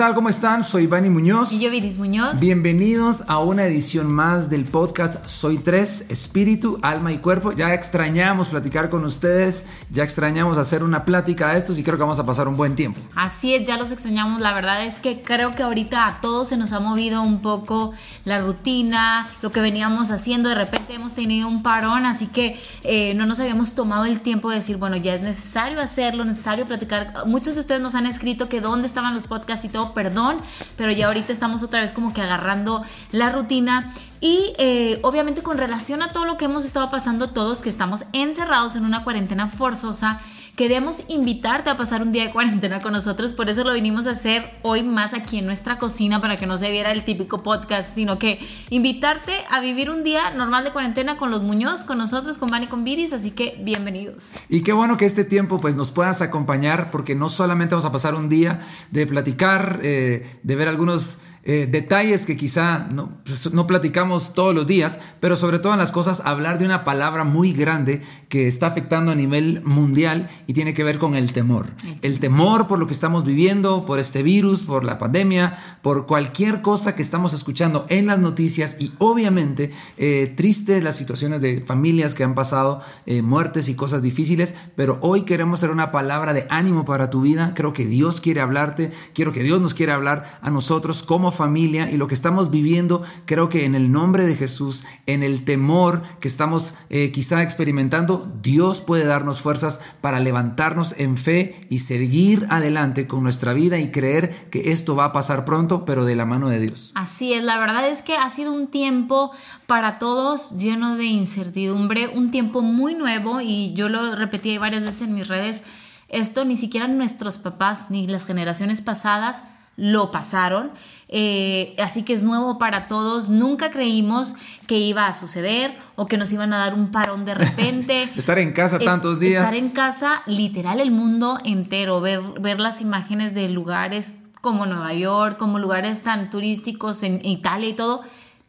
Hola, ¿qué tal? ¿Cómo están? Soy Vani Muñoz. Y yo, Viris Muñoz. Bienvenidos a una edición más del podcast Soy Tres, Espíritu, Alma y Cuerpo. Ya extrañamos platicar con ustedes, ya extrañamos hacer una plática de estos y creo que vamos a pasar un buen tiempo. Así es, ya los extrañamos. La verdad es que creo que ahorita a todos se nos ha movido un poco la rutina, lo que veníamos haciendo. De repente hemos tenido un parón, así que eh, no nos habíamos tomado el tiempo de decir, bueno, ya es necesario hacerlo, necesario platicar. Muchos de ustedes nos han escrito que dónde estaban los podcasts y todo, perdón, pero ya ahorita estamos otra vez como que agarrando la rutina. Y eh, obviamente con relación a todo lo que hemos estado pasando todos, que estamos encerrados en una cuarentena forzosa, queremos invitarte a pasar un día de cuarentena con nosotros, por eso lo vinimos a hacer hoy más aquí en nuestra cocina para que no se viera el típico podcast, sino que invitarte a vivir un día normal de cuarentena con los Muñoz, con nosotros, con Van y con Viris, así que bienvenidos. Y qué bueno que este tiempo pues nos puedas acompañar porque no solamente vamos a pasar un día de platicar, eh, de ver algunos eh, detalles que quizá pues, no, platicamos todos los días, pero sobre todas las cosas hablar de una palabra muy grande que está afectando a nivel mundial y tiene que ver con el temor. El temor por lo que estamos viviendo, por este virus, por la pandemia, por cualquier cosa que estamos escuchando en las noticias y obviamente eh, triste las situaciones de familias que han pasado eh, muertes y cosas difíciles, pero hoy queremos ser una palabra de ánimo para tu vida. Creo que Dios quiere hablarte, quiero que Dios nos quiere hablar a nosotros como familia y lo que estamos viviendo, creo que en el nombre de Jesús, en el temor que estamos eh, quizá experimentando, Dios puede darnos fuerzas para levantarnos en fe y seguir adelante con nuestra vida y creer que esto va a pasar pronto, pero de la mano de Dios. Así es, la verdad es que ha sido un tiempo para todos lleno de incertidumbre, un tiempo muy nuevo y yo lo repetí varias veces en mis redes, esto ni siquiera nuestros papás ni las generaciones pasadas lo pasaron, eh, así que es nuevo para todos, nunca creímos que iba a suceder o que nos iban a dar un parón de repente. estar en casa tantos días. Estar en casa, literal el mundo entero, ver, ver las imágenes de lugares como Nueva York, como lugares tan turísticos en Italia y todo,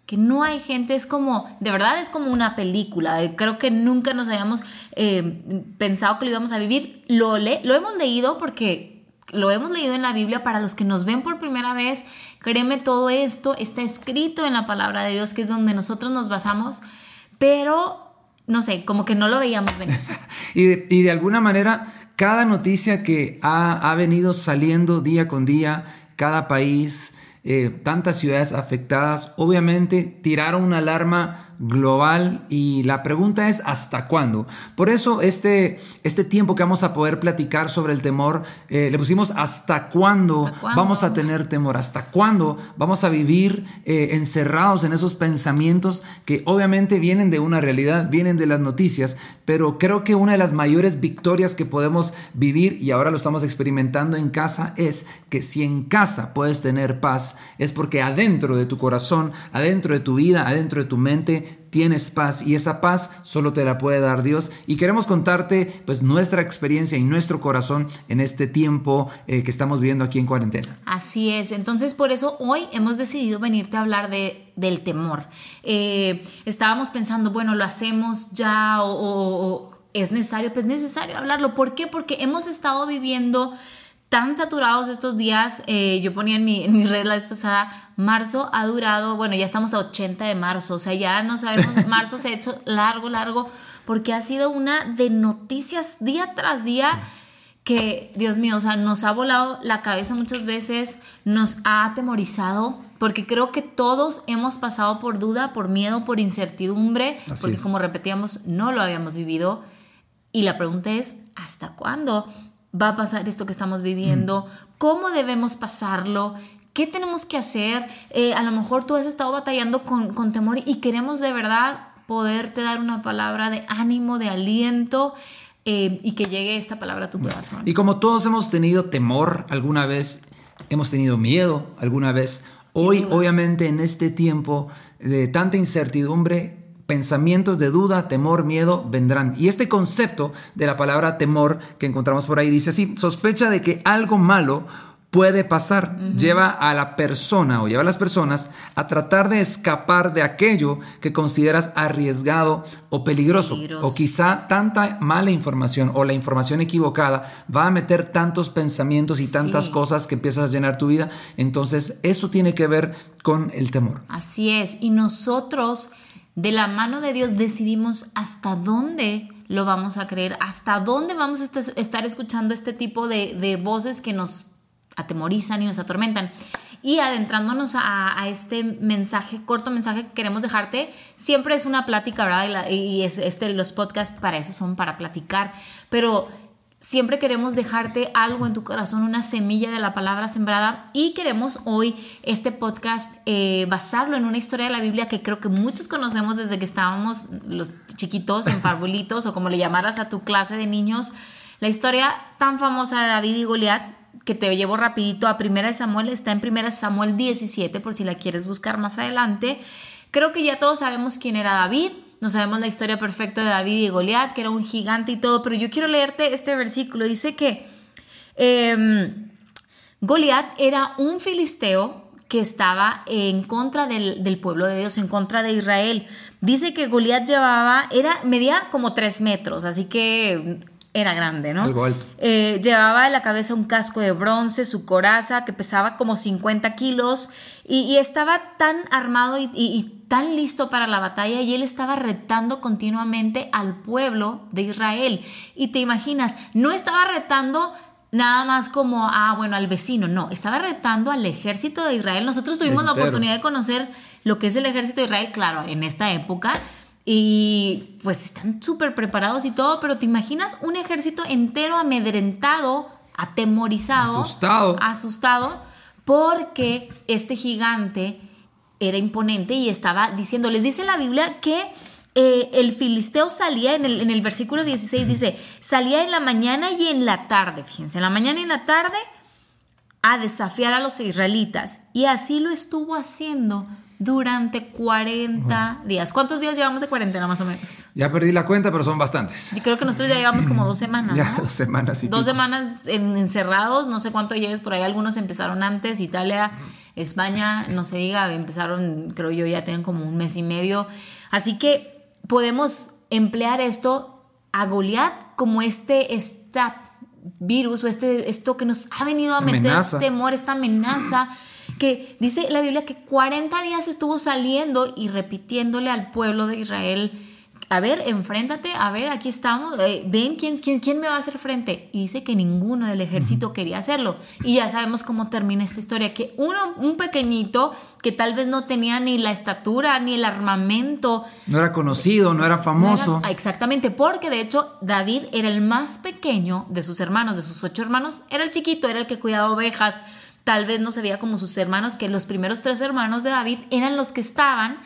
que no hay gente, es como, de verdad es como una película, creo que nunca nos habíamos eh, pensado que lo íbamos a vivir, lo, le, lo hemos leído porque lo hemos leído en la Biblia, para los que nos ven por primera vez, créeme, todo esto está escrito en la palabra de Dios, que es donde nosotros nos basamos, pero no sé, como que no lo veíamos venir. y, de, alguna manera, cada noticia que ha, ha venido saliendo día con día, cada país, eh, tantas ciudades afectadas, obviamente tiraron una alarma global y la pregunta es ¿hasta cuándo? Por eso este, este tiempo que vamos a poder platicar sobre el temor, eh, le pusimos ¿hasta cuándo, vamos a tener temor? ¿Hasta cuándo vamos a vivir eh, encerrados en esos pensamientos que obviamente vienen de una realidad, vienen de las noticias, pero creo que una de las mayores victorias que podemos vivir y ahora lo estamos experimentando en casa es que si en casa puedes tener paz, es porque adentro de tu corazón, adentro de tu vida, adentro de tu mente, tienes paz y esa paz solo te la puede dar Dios y queremos contarte pues nuestra experiencia y nuestro corazón en este tiempo eh, que estamos viviendo aquí en cuarentena. Así es, entonces por eso hoy hemos decidido venirte a hablar de, del temor. Eh, estábamos pensando, bueno, lo hacemos ya o, es necesario, pues necesario hablarlo. ¿Por qué? Porque hemos estado viviendo tan saturados estos días. Eh, yo ponía en mi, en mi red la vez pasada, marzo ha durado, bueno, ya estamos a 80 de marzo, o sea, ya no sabemos, marzo se ha hecho largo, largo, porque ha sido una de noticias día tras día. que, Dios mío, o sea, nos ha volado la cabeza muchas veces, nos ha atemorizado, porque creo que todos hemos pasado por duda, por miedo, por incertidumbre, porque como repetíamos, no lo habíamos vivido. Y la pregunta es, ¿hasta cuándo? Va a pasar esto que estamos viviendo, cómo debemos pasarlo, qué tenemos que hacer. Eh, a lo mejor tú has estado batallando con, temor y queremos de verdad poderte dar una palabra de ánimo, de aliento. Eh, y que llegue esta palabra a tu corazón. Y como todos hemos tenido temor alguna vez, hemos tenido miedo alguna vez, hoy obviamente en este tiempo de tanta incertidumbre, pensamientos de duda, temor, miedo vendrán. Y este concepto de la palabra temor que encontramos por ahí dice así, sospecha de que algo malo puede pasar. Lleva a la persona o lleva a las personas a tratar de escapar de aquello que consideras arriesgado o peligroso. Peligroso. O quizá tanta mala información o la información equivocada va a meter tantos pensamientos y tantas Sí. cosas que empiezas a llenar tu vida. Entonces eso tiene que ver con el temor. Así es. Y nosotros, de la mano de Dios, decidimos hasta dónde lo vamos a creer, hasta dónde vamos a est- estar escuchando este tipo de, voces que nos atemorizan y nos atormentan. Y adentrándonos a, este mensaje, corto mensaje que queremos dejarte, siempre es una plática, ¿verdad? Y, y es, este, los podcasts para eso son, para platicar. Pero siempre queremos dejarte algo en tu corazón, una semilla de la palabra sembrada y queremos hoy este podcast eh, basarlo en una historia de la Biblia que creo que muchos conocemos desde que estábamos los chiquitos en parvulitos o como le llamaras a tu clase de niños. La historia tan famosa de David y Goliat que te llevo rapidito a Primera de Samuel está en Primera de Samuel 17 por si la quieres buscar más adelante. Creo que ya todos sabemos quién era David, no sabemos la historia perfecta de David y Goliat, que era un gigante y todo, pero yo quiero leerte este versículo. Dice que em, Goliat era un filisteo que estaba en contra del, del pueblo de Dios, en contra de Israel. Dice que Goliat llevaba, era, medía como tres metros, así que era grande, ¿no? Algo alto. Eh, llevaba en la cabeza un casco de bronce, su coraza, que pesaba como 50 kilos, y, y estaba tan armado y, y- y tan listo para la batalla, y él estaba retando continuamente al pueblo de Israel. Y te imaginas, no estaba retando nada más como, ah, bueno, al vecino, no, estaba retando al ejército de Israel. Nosotros tuvimos la oportunidad de conocer lo que es el ejército de Israel, claro, en esta época. Y pues están súper preparados y todo, pero te imaginas un ejército entero amedrentado, atemorizado, Asustado. asustado, porque este gigante era imponente y estaba diciendo, les dice la Biblia que eh, el filisteo salía en el, en el versículo 16, dice, salía en la mañana y en la tarde, fíjense, en la mañana y en la tarde a desafiar a los israelitas. Y así lo estuvo haciendo durante 40 días. ¿Cuántos días llevamos de cuarentena más o menos? Ya perdí la cuenta, pero son bastantes. Yo creo que nosotros ya llevamos como dos semanas. Ya ¿no? dos semanas y Dos pico. semanas en- encerrados, no sé cuánto lleves por ahí. Algunos empezaron antes, Italia, España, no se diga, empezaron, creo yo, ya tienen como un mes y medio. Así que podemos emplear esto a Goliat como este esta virus o este, esto que nos ha venido a meter amenaza. temor, esta amenaza. Que dice la Biblia que 40 días estuvo saliendo y repitiéndole al pueblo de Israel a ver, enfréntate, a ver, aquí estamos, eh, ven quién, quién, quién me va a hacer frente. Y dice que ninguno del ejército quería hacerlo. Y ya sabemos cómo termina esta historia, que uno, un pequeñito que tal vez no tenía ni la estatura ni el armamento. No era conocido, no era famoso. no era- exactamente, porque de hecho David era el más pequeño de sus hermanos, de sus ocho hermanos, era el chiquito, era el que cuidaba ovejas. Tal vez no se veía como sus hermanos, que los primeros tres hermanos de David eran los que estaban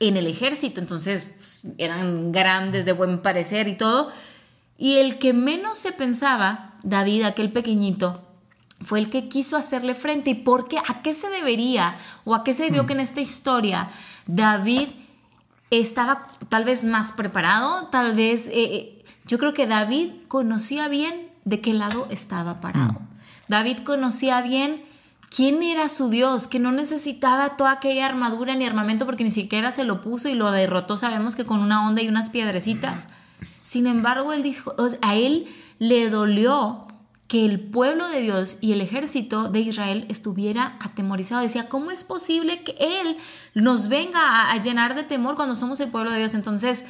en el ejército, entonces pues, eran grandes, de buen parecer y todo. Y el que menos se pensaba, David, aquel pequeñito, fue el que quiso hacerle frente. ¿Y por qué? ¿A qué se debería? ¿O a qué se debió que en esta historia David estaba tal vez más preparado? Tal vez, eh, eh, yo creo que David conocía bien de qué lado estaba parado. David conocía bien quién era su Dios, que no necesitaba toda aquella armadura ni armamento porque ni siquiera se lo puso y lo derrotó, sabemos que con una onda y unas piedrecitas. Sin embargo, él dijo, a él le dolió que el pueblo de Dios y el ejército de Israel estuviera atemorizado. Decía, ¿cómo es posible que Él nos venga a, a llenar de temor cuando somos el pueblo de Dios? Entonces,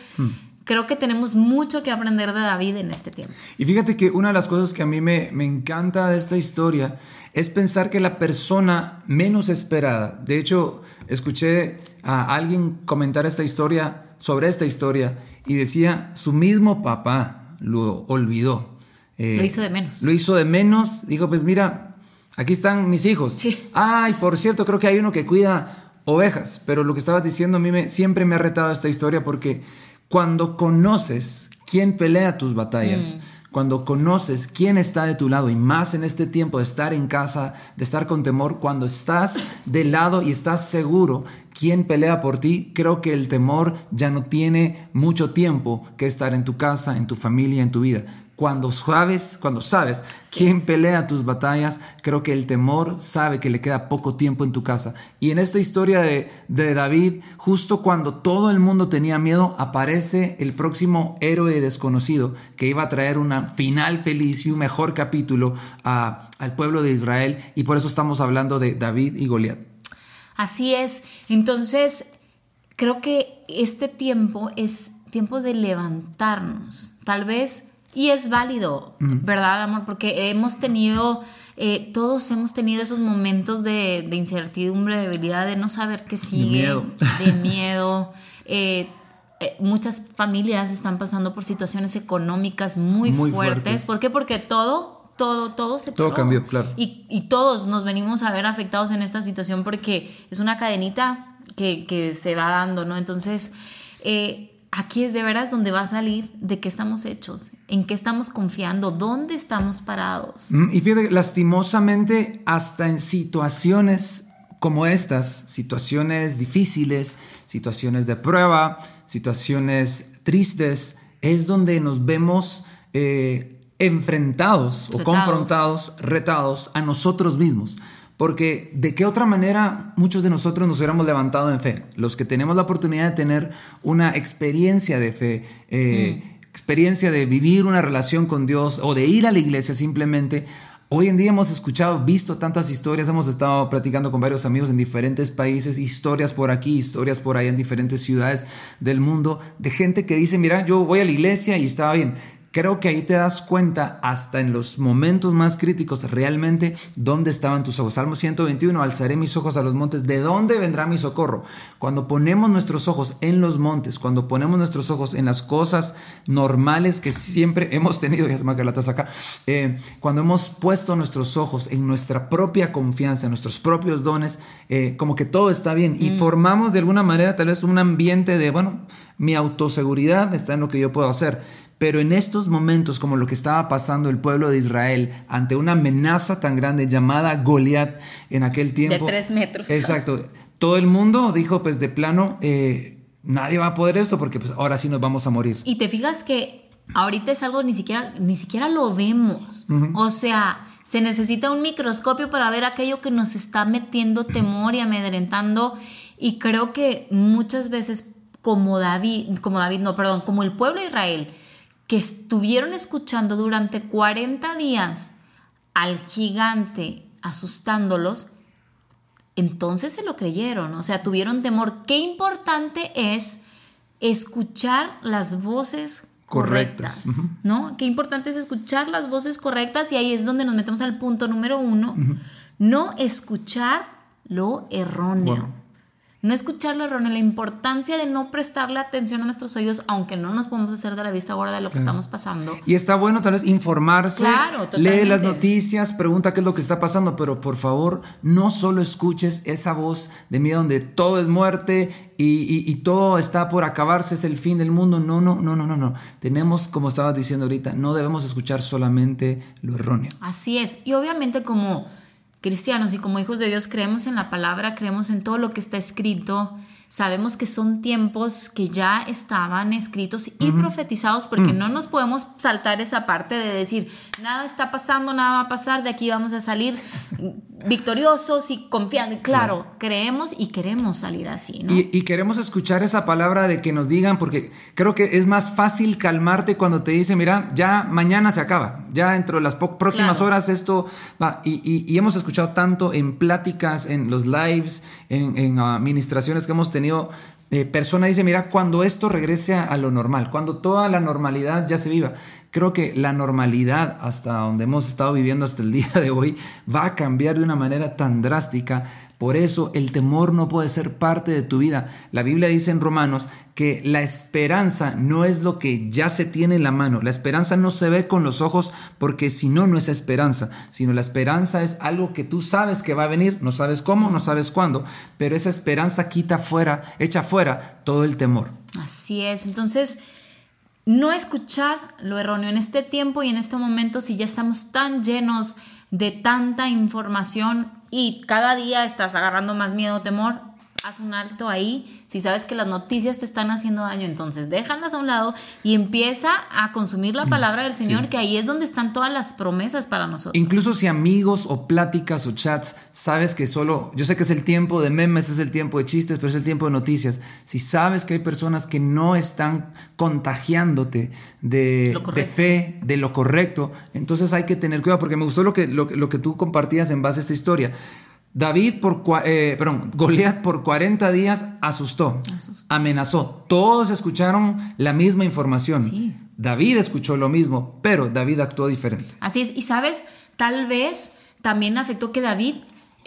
creo que tenemos mucho que aprender de David en este tiempo. Y fíjate que una de las cosas que a mí me, me encanta de esta historia es pensar que la persona menos esperada, de hecho, escuché a alguien comentar esta historia sobre esta historia y decía, su mismo papá lo olvidó. Eh, Lo hizo de menos. Lo hizo de menos, dijo, pues mira, aquí están mis hijos. Sí. Ay, por cierto, creo que hay uno que cuida ovejas, pero lo que estabas diciendo a mí me, siempre me ha retado esta historia porque cuando conoces quién pelea tus batallas, cuando conoces quién está de tu lado y más en este tiempo de estar en casa, de estar con temor, cuando estás del lado y estás seguro quién pelea por ti, creo que el temor ya no tiene mucho tiempo que estar en tu casa, en tu familia, en tu vida. Cuando sabes, cuando sabes quién pelea tus batallas, creo que el temor sabe que le queda poco tiempo en tu casa. Y en esta historia de, de, David, justo cuando todo el mundo tenía miedo, aparece el próximo héroe desconocido que iba a traer una final feliz y un mejor capítulo a, al pueblo de Israel. Y por eso estamos hablando de David y Goliat. Así es. Entonces, creo que este tiempo es tiempo de levantarnos. Tal vez y es válido, ¿verdad, amor? Porque hemos tenido, eh, todos hemos tenido esos momentos de, incertidumbre, de debilidad, de no saber qué sigue, de miedo. De miedo. Eh, eh, muchas familias están pasando por situaciones económicas muy, fuertes. ¿Por qué? Porque todo, todo, todo se Todo cambió, claro. Y, y, todos nos venimos a ver afectados en esta situación porque es una cadenita que, que se va dando, ¿no? Entonces, eh, aquí es de veras donde va a salir de qué estamos hechos, en qué estamos confiando, dónde estamos parados. Mm, y fíjate, lastimosamente, hasta en situaciones como estas, situaciones difíciles, situaciones de prueba, situaciones tristes, es donde nos vemos eh, enfrentados o confrontados, retados a nosotros mismos. Porque de qué otra manera muchos de nosotros nos hubiéramos levantado en fe. Los que tenemos la oportunidad de tener una experiencia de fe, eh, mm. experiencia de vivir una relación con Dios o de ir a la iglesia simplemente. Hoy en día hemos escuchado, visto tantas historias, hemos estado platicando con varios amigos en diferentes países, historias por aquí, historias por allá en diferentes ciudades del mundo, de gente que dice, mira, yo voy a la iglesia y estaba bien, Creo que ahí te das cuenta, hasta en los momentos más críticos, realmente dónde estaban tus ojos. Salmo 121, alzaré mis ojos a los montes, ¿de dónde vendrá mi socorro? Cuando ponemos nuestros ojos en los montes, cuando ponemos nuestros ojos en las cosas normales que siempre hemos tenido, ya se me acá, eh, cuando hemos puesto nuestros ojos en nuestra propia confianza, en nuestros propios dones, eh, como que todo está bien y mm. formamos de alguna manera tal vez un ambiente de, bueno, mi autoseguridad está en lo que yo puedo hacer pero en estos momentos, como lo que estaba pasando el pueblo de Israel ante una amenaza tan grande llamada Goliat en aquel tiempo. De tres metros. Exacto. Todo el mundo dijo, pues de plano, eh, nadie va a poder esto porque pues, ahora sí nos vamos a morir. Y te fijas que ahorita es algo ni siquiera, ni siquiera lo vemos. O sea, se necesita un microscopio para ver aquello que nos está metiendo temor y amedrentando. Y creo que muchas veces, como David, como David, no, perdón, como el pueblo de Israel, que estuvieron escuchando durante 40 días al gigante asustándolos, entonces se lo creyeron, o sea, tuvieron temor. Qué importante es escuchar las voces correctas, ¿no? Qué importante es escuchar las voces correctas y ahí es donde nos metemos al punto número uno, no escuchar lo erróneo. No escuchar lo erróneo, la importancia de no prestarle atención a nuestros oídos, aunque no nos podemos hacer de la vista gorda de lo que estamos pasando. Y está bueno tal vez informarse, claro, lee las noticias, pregunta qué es lo que está pasando, pero por favor no solo escuches esa voz de miedo donde todo es muerte y, y, todo está por acabarse, es el fin del mundo. No, no, no, no, no, no. Tenemos, como estabas diciendo ahorita, no debemos escuchar solamente lo erróneo. Así es. Y obviamente como cristianos y como hijos de Dios creemos en la palabra, creemos en todo lo que está escrito. Sabemos que son tiempos que ya estaban escritos y profetizados porque mm. no nos podemos saltar esa parte de decir, nada está pasando, nada va a pasar, de aquí vamos a salir victoriosos y confiando. Claro, creemos y queremos salir así. ¿no? Y, queremos escuchar esa palabra de que nos digan, porque creo que es más fácil calmarte cuando te dicen, mira, ya mañana se acaba, ya dentro de las próximas horas esto va. Y, hemos escuchado tanto en pláticas, en los lives, en, administraciones que hemos tenido. Eh, persona dice, mira, cuando esto regrese a lo normal, cuando toda la normalidad ya se viva, Creo que la normalidad hasta donde hemos estado viviendo hasta el día de hoy va a cambiar de una manera tan drástica. Por eso el temor no puede ser parte de tu vida. La Biblia dice en Romanos que la esperanza no es lo que ya se tiene en la mano. La esperanza no se ve con los ojos porque si no, no es esperanza, sino la esperanza es algo que tú sabes que va a venir, no sabes cómo, no sabes cuándo, pero esa esperanza quita fuera, echa fuera todo el temor. Así es. Entonces, no escuchar lo erróneo en este tiempo y en este momento si ya estamos tan llenos de tanta información y cada día estás agarrando más miedo o temor, haz un alto ahí. Si sabes que las noticias te están haciendo daño, entonces déjalas a un lado y empieza a consumir la palabra del Señor, que ahí es donde están todas las promesas para nosotros. Incluso si amigos o pláticas o chats, sabes que solo, yo sé que es el tiempo de memes, es el tiempo de chistes, pero es el tiempo de noticias. Si sabes que hay personas que no están contagiándote de, de fe, de lo correcto, entonces hay que tener cuidado, porque me gustó lo que, lo, lo que tú compartías en base a esta historia. David por, eh, perdón, Goliat por 40 días asustó, amenazó. Todos escucharon la misma información. David escuchó lo mismo, pero David actuó diferente. Así es. Y sabes, tal vez también afectó que David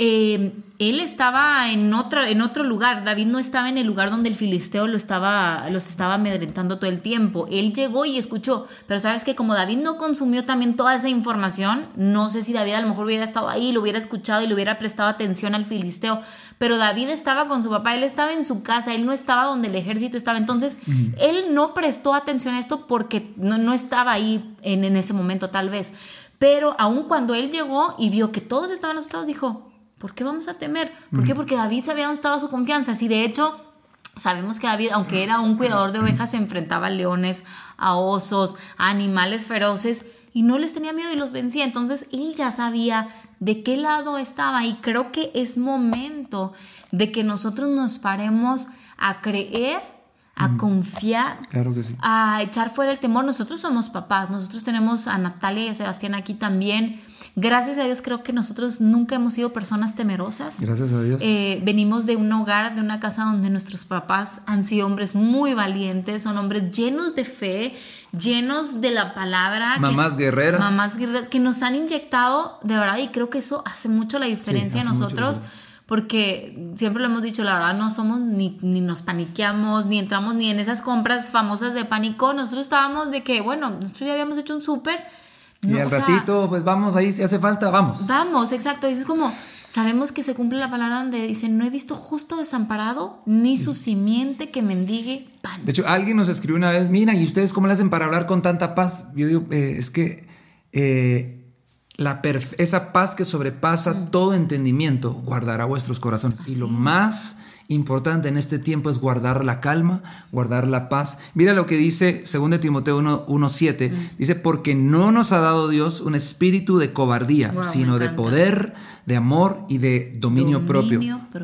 eh, él estaba en otro, en otro lugar. David no estaba en el lugar donde el filisteo lo estaba, los estaba amedrentando todo el tiempo. Él llegó y escuchó. Pero sabes que como David no consumió también toda esa información, no sé si David a lo mejor hubiera estado ahí, lo hubiera escuchado y le hubiera prestado atención al filisteo. Pero David estaba con su papá, él estaba en su casa, él no estaba donde el ejército estaba. Entonces, él no prestó atención a esto porque no, no estaba ahí en, en ese momento, tal vez. Pero aun cuando él llegó y vio que todos estaban asustados, dijo, ¿Por qué vamos a temer? ¿Por qué? Porque David sabía dónde estaba su confianza. Si de hecho sabemos que David, aunque era un cuidador de ovejas, se enfrentaba a leones, a osos, a animales feroces y no les tenía miedo y los vencía. Entonces él ya sabía de qué lado estaba y creo que es momento de que nosotros nos paremos a creer a confiar, claro que sí. a echar fuera el temor. Nosotros somos papás, nosotros tenemos a Natalia y a Sebastián aquí también. Gracias a Dios creo que nosotros nunca hemos sido personas temerosas. Gracias a Dios. Eh, venimos de un hogar, de una casa donde nuestros papás han sido hombres muy valientes, son hombres llenos de fe, llenos de la palabra. Mamás guerreras. Mamás guerreras que nos han inyectado de verdad y creo que eso hace mucho la diferencia en nosotros. Porque siempre lo hemos dicho, la verdad no somos ni, ni nos paniqueamos, ni entramos ni en esas compras famosas de pánico. Nosotros estábamos de que, bueno, nosotros ya habíamos hecho un súper y al ratito, pues vamos ahí, si hace falta, vamos. Vamos, exacto. Y es como, sabemos que se cumple la palabra donde dice, no he visto justo desamparado, ni su simiente que mendigue pan. De hecho, alguien nos escribió una vez, mira, ¿y ustedes cómo le hacen para hablar con tanta paz? Yo digo, eh, es que eh, la esa paz que sobrepasa mm. todo entendimiento guardará vuestros corazones. y lo más importante en este tiempo es guardar la calma, guardar la paz. Mira lo que dice 2 Timoteo 1.7. Mm. Dice, porque no nos ha dado Dios un espíritu de cobardía, sino de poder, de amor y de dominio, propio.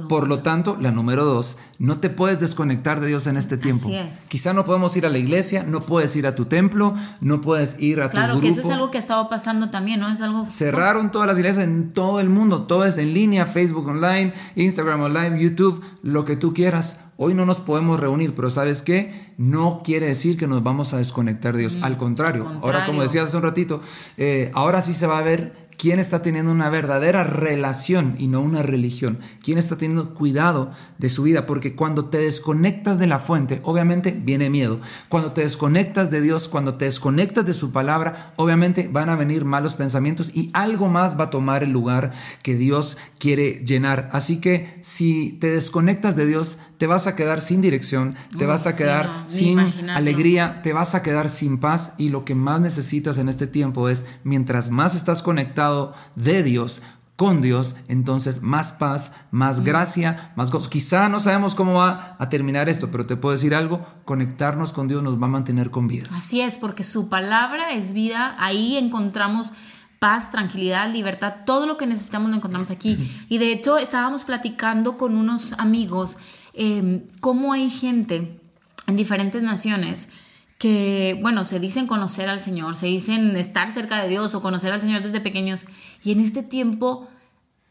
Por lo tanto, la número dos, no te puedes desconectar de Dios en este tiempo. Quizá no podemos ir a la iglesia, no puedes ir a tu templo, no puedes ir a tu grupo. Claro, que eso es algo que ha estado pasando también, ¿no? Es algo... Cerraron todas las iglesias en todo el mundo, todo es en línea, Facebook online, Instagram online, YouTube, lo que tú quieras. Hoy no nos podemos reunir, pero ¿sabes qué? No quiere decir que nos vamos a desconectar de Dios. Mm, al, contrario. ahora como decías hace un ratito, eh, ahora sí se va a ver quién está teniendo una verdadera relación y no una religión, quién está teniendo cuidado de su vida, porque cuando te desconectas de la fuente, obviamente viene miedo. Cuando te desconectas de Dios, cuando te desconectas de su palabra, obviamente van a venir malos pensamientos y algo más va a tomar el lugar que Dios quiere llenar. Así que si te desconectas de Dios, te vas a quedar sin dirección, te vas a quedar sin alegría, te vas a quedar sin paz y lo que más necesitas en este tiempo es, mientras más estás conectado de Dios, con Dios, entonces más paz, más gracia, más gozo. Quizá no sabemos cómo va a terminar esto, pero te puedo decir algo, conectarnos con Dios nos va a mantener con vida. Así es, porque su palabra es vida, ahí encontramos paz, tranquilidad, libertad, todo lo que necesitamos lo encontramos aquí. Y de hecho estábamos platicando con unos amigos Em, cómo hay gente en diferentes naciones que, bueno, se dicen conocer al Señor, se dicen estar cerca de Dios o conocer al Señor desde pequeños, y en este tiempo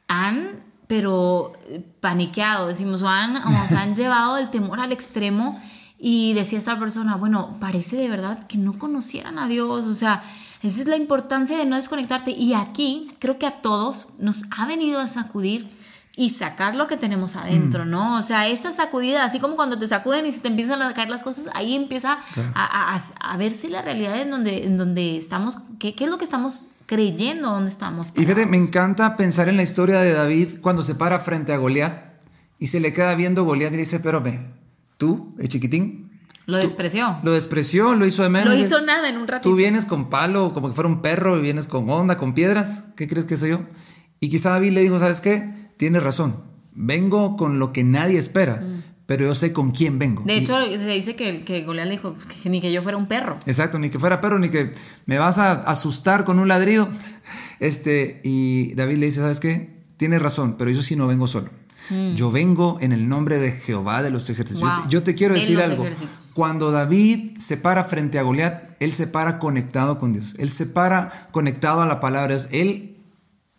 han, pero paniqueado, decimos, o han, o se han llevado el temor al extremo, y decía esta persona, bueno, parece de verdad que no conocieran a Dios, o sea, esa es la importancia de no desconectarte, y aquí creo que a todos nos ha venido a sacudir y sacar lo que tenemos adentro, mm. ¿no? O sea, esa sacudida, así como cuando te sacuden y se te empiezan a caer las cosas, ahí empieza a, a, a, verse la realidad en donde, en donde estamos, qué, qué es lo que estamos creyendo, dónde estamos. Y fíjate, me encanta pensar en la historia de David cuando se para frente a Goliat y se le queda viendo Goliat y dice, pero ve, tú, el chiquitín. Lo despreció. Lo despreció, lo hizo de menos. No hizo nada en un ratito. Tú vienes con palo, como que fuera un perro, y vienes con onda, con piedras. ¿Qué crees que soy yo? Y quizá David le dijo, ¿sabes qué? Tienes razón, vengo con lo que nadie espera, pero yo sé con quién vengo. De Y- hecho, se dice que, que Goliat le dijo que ni que yo fuera un perro. Exacto, ni que fuera perro, ni que me vas a asustar con un ladrido. Este, y David le dice, ¿sabes qué? Tienes razón, pero yo sí no vengo solo. Yo vengo en el nombre de Jehová de los ejércitos. Yo, Mm. Wow. te, yo te quiero De decir algo. ejércitos. Cuando David se para frente a Goliat, él se para conectado con Dios. Él se para conectado a la palabra de Dios. Él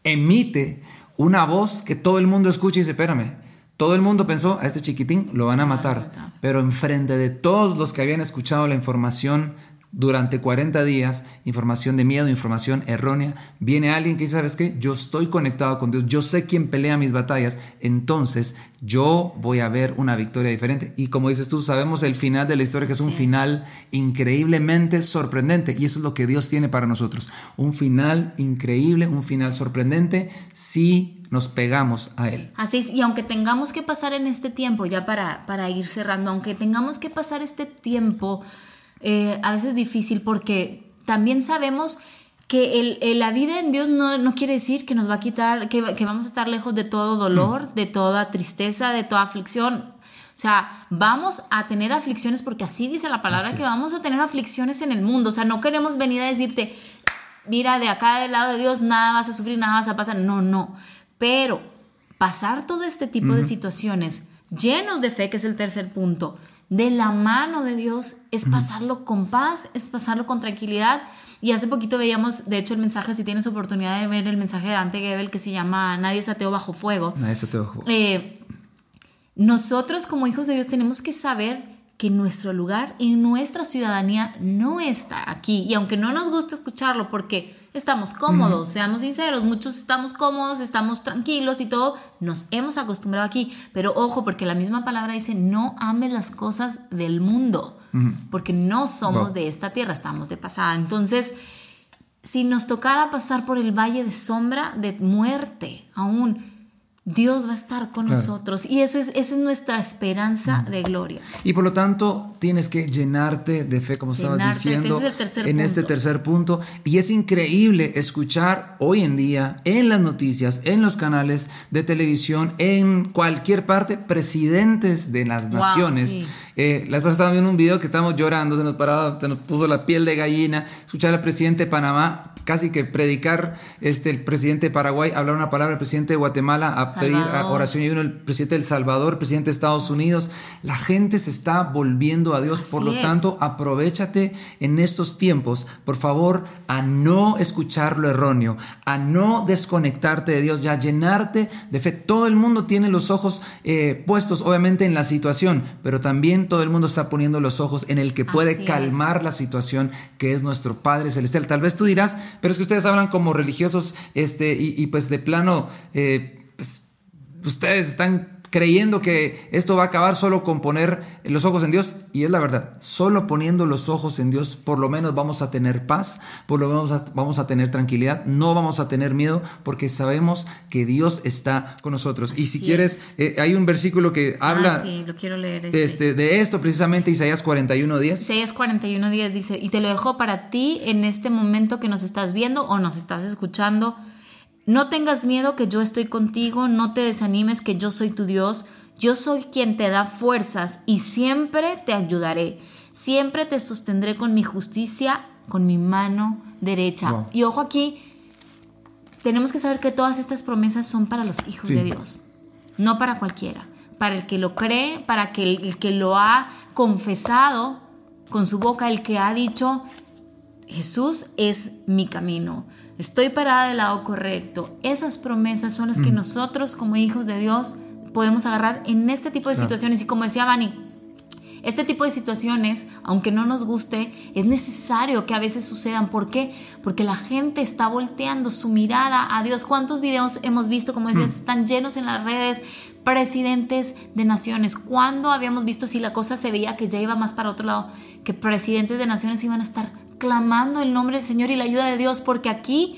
emite una voz que todo el mundo escucha y dice, espérame. Todo el mundo pensó, a este chiquitín lo van a matar. Pero enfrente de todos los que habían escuchado la información durante 40 días, información de miedo, información errónea, viene alguien que dice, ¿sabes qué? Yo estoy conectado con Dios, yo sé quién pelea mis batallas, entonces yo voy a ver una victoria diferente. Y como dices tú, sabemos el final de la historia, que es un final increíblemente sorprendente, y eso es lo que Dios tiene para nosotros. Un final increíble, un final sorprendente, si nos pegamos a Él. Así es, y aunque tengamos que pasar en este tiempo, ya para, para ir cerrando, aunque tengamos que pasar este tiempo, eh, a veces difícil porque también sabemos que el, el- la vida en Dios no, no quiere decir que nos va a quitar, que, que vamos a estar lejos de todo dolor, de toda tristeza, de toda aflicción. O sea, vamos a tener aflicciones porque así dice la palabra Así que es. vamos a tener aflicciones en el mundo. O sea, no queremos venir a decirte, mira, de acá del lado de Dios nada vas a sufrir, nada vas a pasar. No, no. Pero pasar todo este tipo de situaciones llenos de fe, que es el tercer punto, de la mano de Dios, es pasarlo con paz, es pasarlo con tranquilidad. Y hace poquito veíamos, de hecho, el mensaje, si tienes oportunidad de ver el mensaje de Dante Gebel que se llama Nadie es ateo bajo fuego. Nadie se te ojo. Eh, nosotros como hijos de Dios tenemos que saber que nuestro lugar y nuestra ciudadanía no está aquí. Y aunque no nos gusta escucharlo porque estamos cómodos, seamos sinceros, muchos estamos cómodos, estamos tranquilos y todo, nos hemos acostumbrado aquí. Pero ojo, porque la misma palabra dice, no ames las cosas del mundo, porque no somos Wow. de esta tierra, estamos de pasada. Entonces, si nos tocara pasar por el valle de sombra, de muerte, aún, Dios va a estar con Claro. nosotros. Y eso es, esa es nuestra esperanza de gloria. Y por lo tanto, tienes que llenarte de fe, como estabas Llenarte diciendo, es en punto. este tercer punto. Y es increíble escuchar hoy en día en las noticias, en los canales de televisión, en cualquier parte, presidentes de las Wow, naciones. sí. Eh, la vez pasada estábamos viendo un video que estábamos llorando, se nos paraba, se nos puso la piel de gallina, escuchar al presidente de Panamá casi que predicar este el presidente de Paraguay, hablar una palabra, el presidente de Guatemala a pedir a oración y vino el presidente de El Salvador, el presidente de Estados Unidos. La gente se está volviendo a Dios, por lo es. tanto, aprovechate en estos tiempos, por favor, a no escuchar lo erróneo, a no desconectarte de Dios, ya a llenarte de fe. Todo el mundo tiene los ojos eh, puestos, obviamente, en la situación, pero también todo el mundo está poniendo los ojos en el que puede Así es. calmar la situación, que es nuestro Padre Celestial. Tal vez tú dirás, pero es que ustedes hablan como religiosos, este, y, y pues de plano, eh, pues ustedes están creyendo que esto va a acabar solo con poner los ojos en Dios. Y es la verdad, solo poniendo los ojos en Dios, por lo menos vamos a tener paz, por lo menos vamos a tener tranquilidad, no vamos a tener miedo, porque sabemos que Dios está con nosotros. y si quieres, eh, hay un versículo que habla Ah, sí, lo quiero leer. este. este, de esto, precisamente Isaías 41, 10. Isaías 41 días dice, y te lo dejo para ti en este momento que nos estás viendo o nos estás escuchando. No tengas miedo que yo estoy contigo, no te desanimes que yo soy tu Dios, yo soy quien te da fuerzas y siempre te ayudaré, siempre te sostendré con mi justicia, con mi mano derecha. Wow. Y ojo aquí, tenemos que saber que todas estas promesas son para los hijos Sí. de Dios, no para cualquiera, para el que lo cree, para que el, el que lo ha confesado con su boca, el que ha dicho, Jesús es mi camino, estoy parada del lado correcto. Esas promesas son las que nosotros como hijos de Dios podemos agarrar en este tipo de situaciones. Y como decía Vani, este tipo de situaciones, aunque no nos guste, es necesario que a veces sucedan. ¿Por qué? Porque la gente está volteando su mirada a Dios. ¿Cuántos videos hemos visto, como decías, están llenos en las redes? Presidentes de naciones. ¿Cuándo habíamos visto si la cosa se veía que ya iba más para otro lado? Que presidentes de naciones iban a estar clamando el nombre del Señor y la ayuda de Dios. Porque aquí,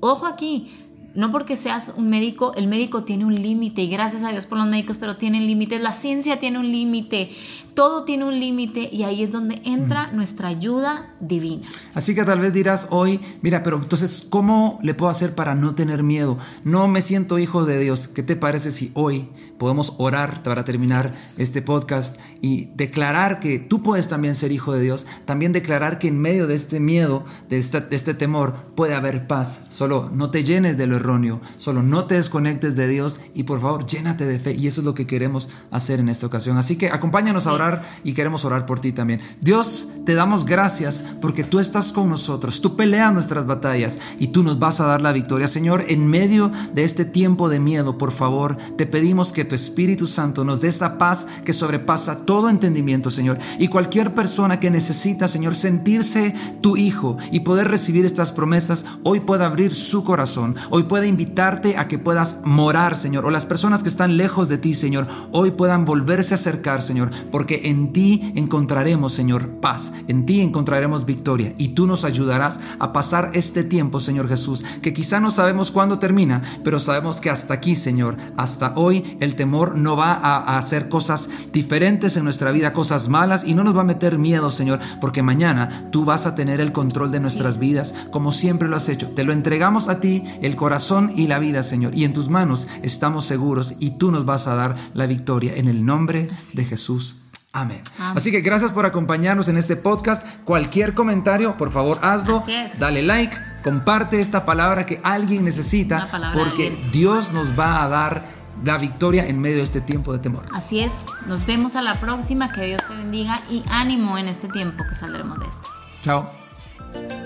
ojo aquí, no porque seas un médico, el médico tiene un límite y gracias a Dios por los médicos, pero tienen límites, la ciencia tiene un límite, todo tiene un límite y ahí es donde entra nuestra ayuda divina. Así que tal vez dirás hoy, mira, pero entonces, ¿cómo le puedo hacer para no tener miedo? No me siento hijo de Dios. ¿Qué te parece si hoy podemos orar para terminar este podcast y declarar que tú puedes también ser hijo de Dios? También declarar que en medio de este miedo, de, de este temor, puede haber paz. Solo no te llenes de lo erróneo, solo no te desconectes de Dios y por favor llénate de fe. Y eso es lo que queremos hacer en esta ocasión. Así que acompáñanos a orar y queremos orar por ti también. Dios, te damos gracias porque tú estás con nosotros, tú peleas nuestras batallas y tú nos vas a dar la victoria. Señor, en medio de este tiempo de miedo, por favor, te pedimos que tu Espíritu Santo nos dé esa paz que sobrepasa todo entendimiento, Señor. Y cualquier persona que necesita, Señor, sentirse tu hijo y poder recibir estas promesas, hoy pueda abrir su corazón, hoy pueda invitarte a que puedas morar, Señor. O las personas que están lejos de ti, Señor, hoy puedan volverse a acercar, Señor, porque en ti encontraremos, Señor, paz, en ti encontraremos victoria y tú nos ayudarás a pasar este tiempo, Señor Jesús, que quizá no sabemos cuándo termina, pero sabemos que hasta aquí, Señor, hasta hoy el temor no va a, hacer cosas diferentes en nuestra vida, cosas malas y no nos va a meter miedo, Señor, porque mañana tú vas a tener el control de nuestras vidas como siempre lo has hecho. Te lo entregamos a ti, el corazón y la vida, Señor, y en tus manos estamos seguros y tú nos vas a dar la victoria en el nombre de Jesús. Amén. Así que gracias por acompañarnos en este podcast. Cualquier comentario, por favor, hazlo. Dale like, comparte esta palabra que alguien necesita porque Dios nos va a dar la victoria en medio de este tiempo de temor. Así es. Nos vemos a la próxima. Que Dios te bendiga y ánimo en este tiempo que saldremos de esto. Chao.